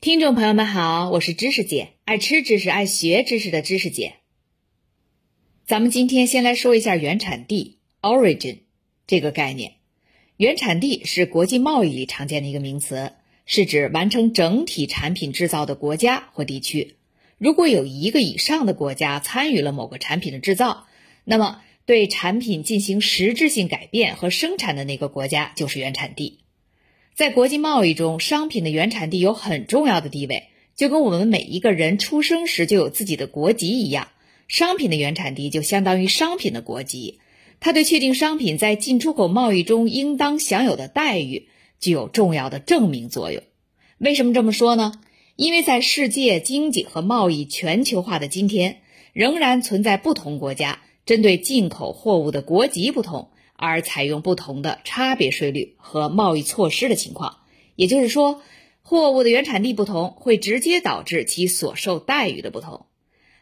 听众朋友们好，我是知识姐，爱吃知识、爱学知识的知识姐。咱们今天先来说一下原产地 （origin） 这个概念。原产地是国际贸易里常见的一个名词，是指完成整体产品制造的国家或地区。如果有一个以上的国家参与了某个产品的制造，那么对产品进行实质性改变和生产的那个国家就是原产地。在国际贸易中，商品的原产地有很重要的地位，就跟我们每一个人出生时就有自己的国籍一样。商品的原产地就相当于商品的国籍，它对确定商品在进出口贸易中应当享有的待遇具有重要的证明作用。为什么这么说呢？因为在世界经济和贸易全球化的今天，仍然存在不同国家针对进口货物的国籍不同。而采用不同的差别税率和贸易措施的情况，也就是说，货物的原产地不同，会直接导致其所受待遇的不同。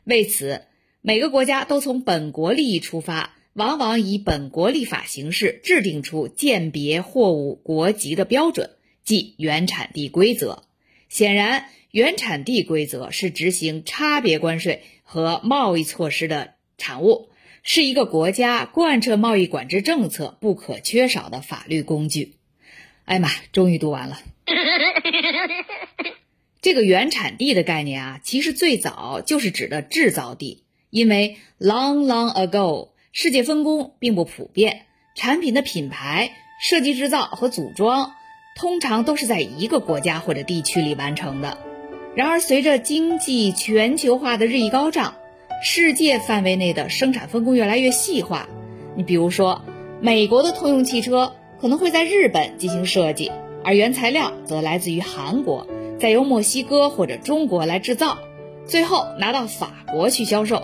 为此，每个国家都从本国利益出发，往往以本国立法形式制定出鉴别货物国籍的标准，即原产地规则。显然，原产地规则是执行差别关税和贸易措施的产物。是一个国家贯彻贸易管制政策不可缺少的法律工具。哎呀妈，终于读完了。这个原产地的概念啊，其实最早就是指的制造地，因为 long long ago，世界分工并不普遍，产品的品牌、设计、制造和组装通常都是在一个国家或者地区里完成的。然而，随着经济全球化的日益高涨。世界范围内的生产分工越来越细化，你比如说，美国的通用汽车可能会在日本进行设计，而原材料则来自于韩国，再由墨西哥或者中国来制造，最后拿到法国去销售，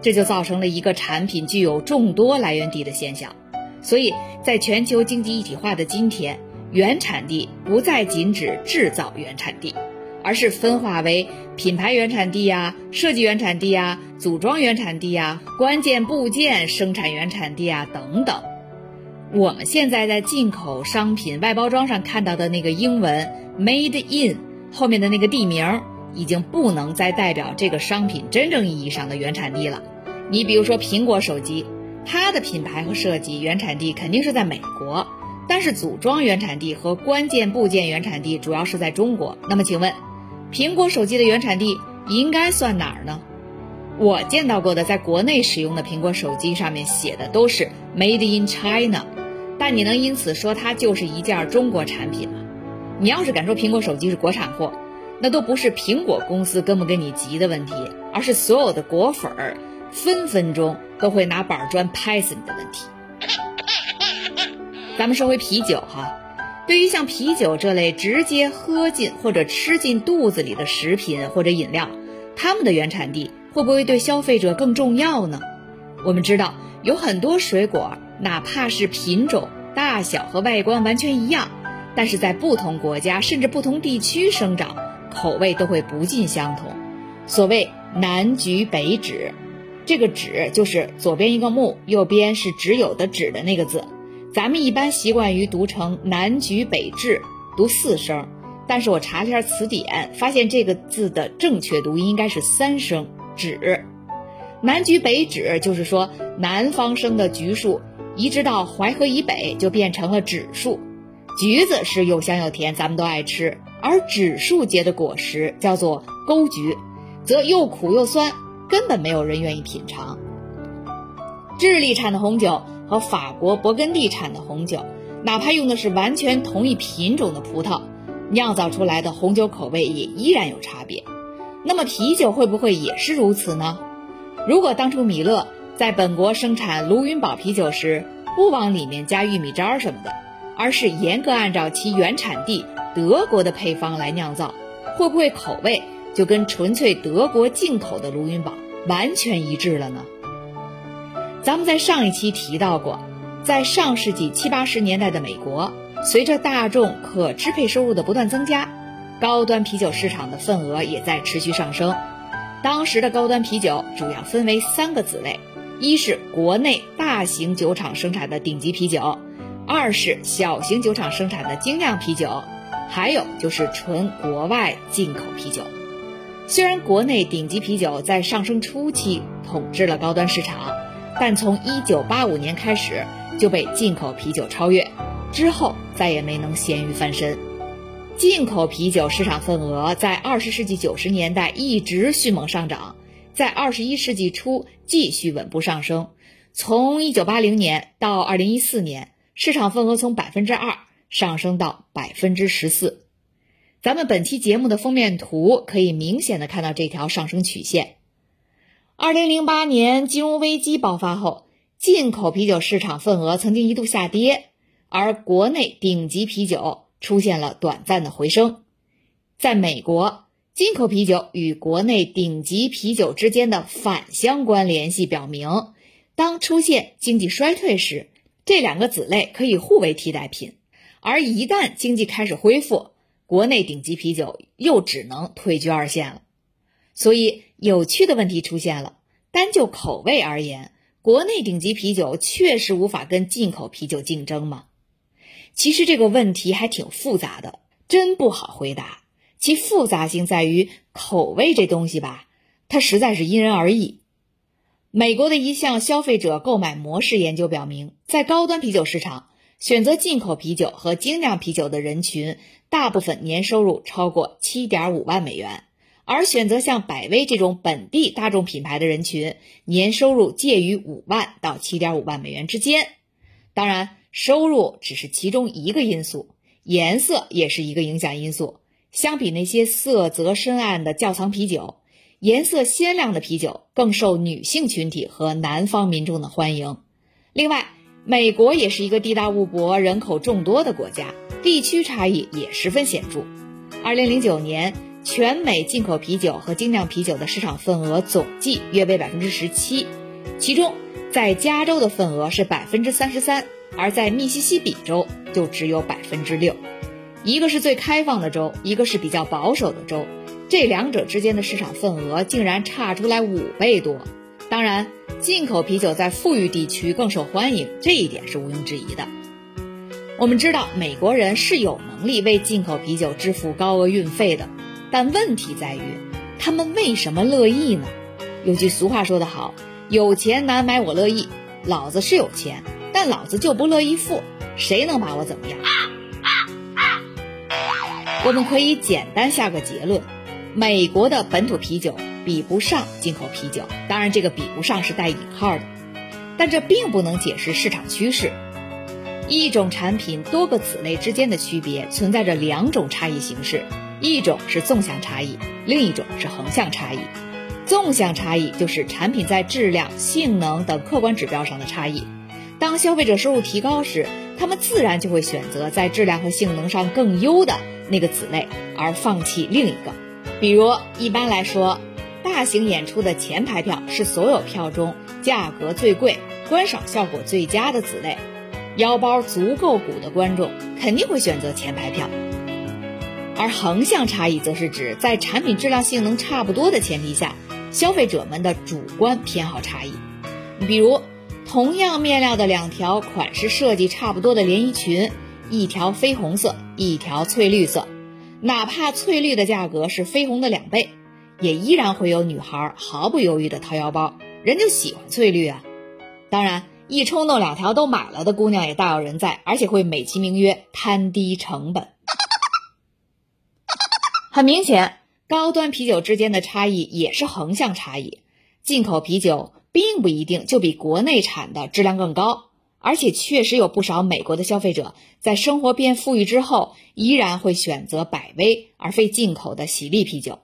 这就造成了一个产品具有众多来源地的现象。所以在全球经济一体化的今天，原产地不再仅指制造原产地。而是分化为品牌原产地呀、设计原产地呀、组装原产地呀、关键部件生产原产地啊等等。我们现在在进口商品外包装上看到的那个英文 “made in” 后面的那个地名，已经不能再代表这个商品真正意义上的原产地了。你比如说苹果手机，它的品牌和设计原产地肯定是在美国，但是组装原产地和关键部件原产地主要是在中国。那么请问？苹果手机的原产地应该算哪儿呢？我见到过的在国内使用的苹果手机上面写的都是 Made in China，但你能因此说它就是一件中国产品吗？你要是敢说苹果手机是国产货，那都不是苹果公司跟不跟你急的问题，而是所有的果粉儿分分钟都会拿板砖拍死你的问题。咱们说回啤酒哈。对于像啤酒这类直接喝进或者吃进肚子里的食品或者饮料，它们的原产地会不会对消费者更重要呢？我们知道有很多水果，哪怕是品种、大小和外观完全一样，但是在不同国家甚至不同地区生长，口味都会不尽相同。所谓南橘北枳，这个枳就是左边一个木，右边是只有的枳的那个字。咱们一般习惯于读成南橘北枳，读四声，但是我查了下词典，发现这个字的正确读音应该是三声枳。南橘北枳就是说南方生的橘树，移植到淮河以北就变成了枳树。橘子是又香又甜，咱们都爱吃，而枳树结的果实叫做沟橘，则又苦又酸，根本没有人愿意品尝。智利产的红酒。和法国勃艮第产的红酒，哪怕用的是完全同一品种的葡萄，酿造出来的红酒口味也依然有差别。那么啤酒会不会也是如此呢？如果当初米勒在本国生产卢云堡啤酒时，不往里面加玉米渣什么的，而是严格按照其原产地德国的配方来酿造，会不会口味就跟纯粹德国进口的卢云堡完全一致了呢？咱们在上一期提到过，在上世纪七八十年代的美国，随着大众可支配收入的不断增加，高端啤酒市场的份额也在持续上升。当时的高端啤酒主要分为三个子类：一是国内大型酒厂生产的顶级啤酒；二是小型酒厂生产的精酿啤酒；还有就是纯国外进口啤酒。虽然国内顶级啤酒在上升初期统治了高端市场，但从1985年开始就被进口啤酒超越，之后再也没能咸鱼翻身。进口啤酒市场份额在20世纪90年代一直迅猛上涨，在21世纪初继续稳步上升。从1980年到2014年，市场份额从百分之二上升到百分之十四。咱们本期节目的封面图可以明显的看到这条上升曲线。二零零八年金融危机爆发后，进口啤酒市场份额曾经一度下跌，而国内顶级啤酒出现了短暂的回升。在美国，进口啤酒与国内顶级啤酒之间的反相关联系表明，当出现经济衰退时，这两个子类可以互为替代品；而一旦经济开始恢复，国内顶级啤酒又只能退居二线了，所以有趣的问题出现了。单就口味而言，国内顶级啤酒确实无法跟进口啤酒竞争吗？其实这个问题还挺复杂的，真不好回答。其复杂性在于口味这东西吧，它实在是因人而异。美国的一项消费者购买模式研究表明，在高端啤酒市场。选择进口啤酒和精酿啤酒的人群，大部分年收入超过七点五万美元，而选择像百威这种本地大众品牌的人群，年收入介于五万到七点五万美元之间。当然，收入只是其中一个因素，颜色也是一个影响因素。相比那些色泽深暗的窖藏啤酒，颜色鲜亮的啤酒更受女性群体和南方民众的欢迎。另外，美国也是一个地大物博、人口众多的国家，地区差异也十分显著。二零零九年，全美进口啤酒和精酿啤酒的市场份额总计约为百分之十七，其中在加州的份额是百分之三十三，而在密西西比州就只有百分之六。一个是最开放的州，一个是比较保守的州，这两者之间的市场份额竟然差出来五倍多。当然。进口啤酒在富裕地区更受欢迎，这一点是毋庸置疑的。我们知道美国人是有能力为进口啤酒支付高额运费的，但问题在于他们为什么乐意呢？有句俗话说得好：“有钱难买我乐意。”老子是有钱，但老子就不乐意付，谁能把我怎么样？我们可以简单下个结论：美国的本土啤酒。比不上进口啤酒，当然这个比不上是带引号的，但这并不能解释市场趋势。一种产品多个子类之间的区别存在着两种差异形式，一种是纵向差异，另一种是横向差异。纵向差异就是产品在质量、性能等客观指标上的差异。当消费者收入提高时，他们自然就会选择在质量和性能上更优的那个子类，而放弃另一个。比如，一般来说。大型演出的前排票是所有票中价格最贵、观赏效果最佳的子类，腰包足够鼓的观众肯定会选择前排票。而横向差异则是指在产品质量、性能差不多的前提下，消费者们的主观偏好差异。比如，同样面料的两条款式设计差不多的连衣裙，一条绯红色，一条翠绿色，哪怕翠绿的价格是绯红的两倍。也依然会有女孩毫不犹豫地掏腰包，人就喜欢翠绿啊！当然，一冲动两条都买了的姑娘也大有人在，而且会美其名曰摊低成本。很明显，高端啤酒之间的差异也是横向差异。进口啤酒并不一定就比国内产的质量更高，而且确实有不少美国的消费者在生活变富裕之后，依然会选择百威而非进口的喜力啤酒。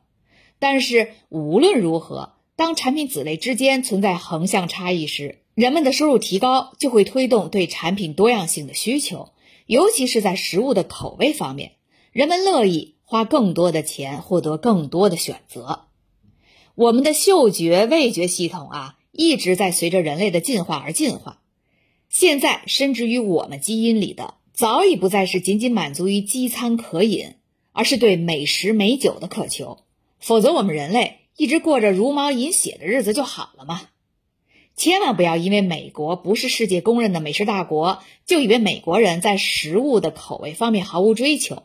但是无论如何，当产品子类之间存在横向差异时，人们的收入提高就会推动对产品多样性的需求，尤其是在食物的口味方面，人们乐意花更多的钱获得更多的选择。我们的嗅觉味觉系统啊，一直在随着人类的进化而进化。现在深植于我们基因里的，早已不再是仅仅满足于饥餐渴饮，而是对美食美酒的渴求。否则，我们人类一直过着茹毛饮血的日子就好了嘛！千万不要因为美国不是世界公认的美食大国，就以为美国人在食物的口味方面毫无追求。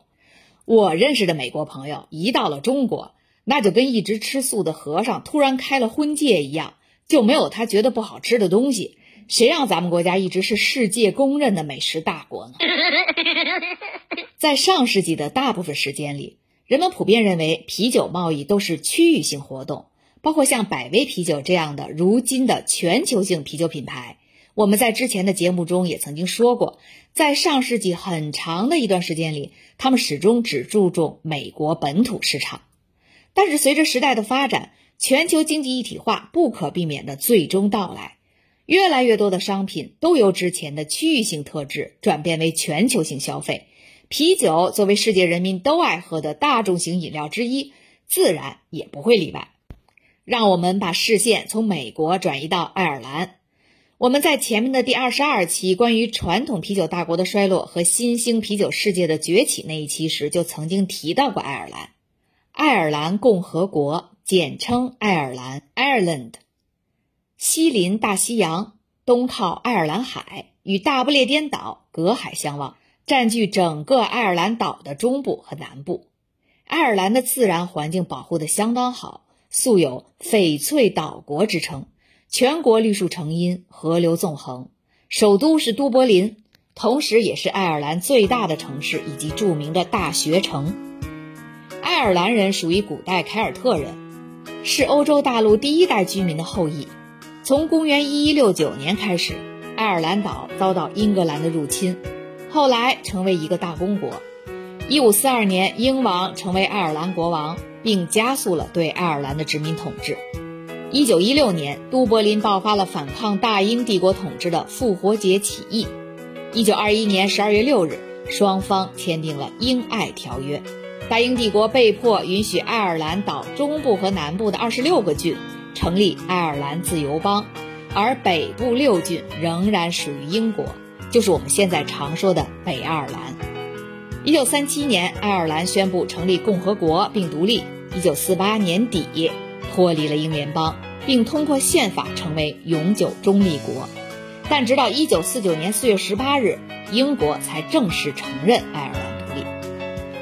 我认识的美国朋友一到了中国，那就跟一直吃素的和尚突然开了荤戒一样，就没有他觉得不好吃的东西。谁让咱们国家一直是世界公认的美食大国呢？在上世纪的大部分时间里，人们普遍认为啤酒贸易都是区域性活动，包括像百威啤酒这样的如今的全球性啤酒品牌。我们在之前的节目中也曾经说过，在上世纪很长的一段时间里，他们始终只注重美国本土市场。但是随着时代的发展，全球经济一体化不可避免的最终到来，越来越多的商品都由之前的区域性特质转变为全球性消费。啤酒作为世界人民都爱喝的大众型饮料之一，自然也不会例外。让我们把视线从美国转移到爱尔兰。我们在前面的第二十二期关于传统啤酒大国的衰落和新兴啤酒世界的崛起那一期时，就曾经提到过爱尔兰。爱尔兰共和国，简称爱尔兰 （Ireland），西临大西洋，东靠爱尔兰海，与大不列颠岛隔海相望，占据整个爱尔兰岛的中部和南部。爱尔兰的自然环境保护得相当好，素有“翡翠岛国”之称。全国绿树成荫，河流纵横。首都是都柏林，同时也是爱尔兰最大的城市以及著名的大学城。爱尔兰人属于古代凯尔特人，是欧洲大陆第一代居民的后裔。从公元1169年开始，爱尔兰岛遭到英格兰的入侵，后来成为一个大公国。1542年，英王成为爱尔兰国王，并加速了对爱尔兰的殖民统治。一九一六年，都柏林爆发了反抗大英帝国统治的复活节起义。一九二一年十二月六日，双方签订了英爱条约，大英帝国被迫允许爱尔兰岛中部和南部的二十六个郡成立爱尔兰自由邦，而北部六郡仍然属于英国，就是我们现在常说的北爱尔兰。一九三七年，爱尔兰宣布成立共和国并独立。一九四八年底。脱离了英联邦，并通过宪法成为永久中立国，但直到1949年4月18日，英国才正式承认爱尔兰独立。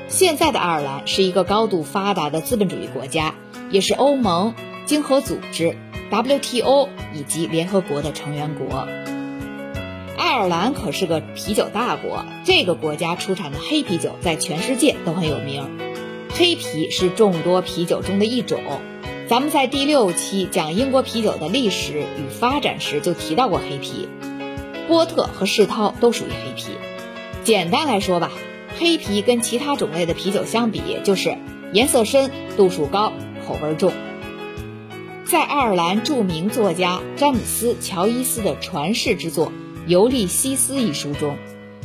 现在的爱尔兰是一个高度发达的资本主义国家，也是欧盟、经合组织、WTO 以及联合国的成员国。爱尔兰可是个啤酒大国，这个国家出产的黑啤酒在全世界都很有名。黑啤是众多啤酒中的一种。咱们在第六期讲英国啤酒的历史与发展时就提到过黑啤，波特和世涛都属于黑啤。简单来说吧，黑啤跟其他种类的啤酒相比，就是颜色深、度数高、口味重。在爱尔兰著名作家詹姆斯·乔伊斯的传世之作《尤利西斯》一书中，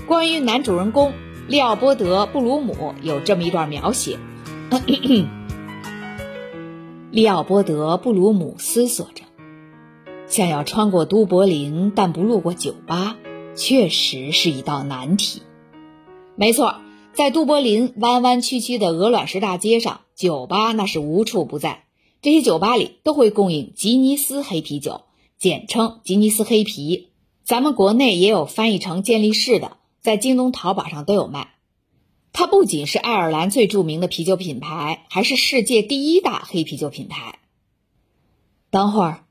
关于男主人公利奥波德·布鲁姆有这么一段描写。利奥波德·布鲁姆思索着，想要穿过都柏林，但不路过酒吧，确实是一道难题。没错，在都柏林弯弯曲曲的鹅卵石大街上，酒吧那是无处不在。这些酒吧里都会供应吉尼斯黑啤酒，简称吉尼斯黑啤。咱们国内也有翻译成健力士的，在京东、淘宝上都有卖。它不仅是爱尔兰最著名的啤酒品牌，还是世界第一大黑啤酒品牌。等会儿，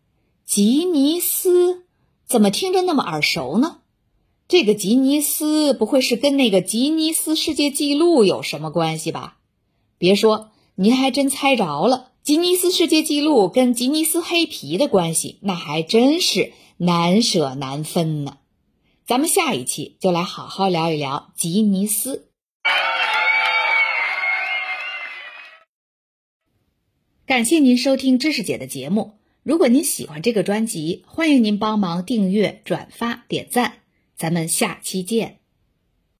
吉尼斯怎么听着那么耳熟呢？这个吉尼斯不会是跟那个吉尼斯世界纪录有什么关系吧？别说，您还真猜着了。吉尼斯世界纪录跟吉尼斯黑啤的关系，那还真是难舍难分呢。咱们下一期就来好好聊一聊吉尼斯。感谢您收听知识姐的节目。如果您喜欢这个专辑，欢迎您帮忙订阅、转发、点赞。咱们下期见。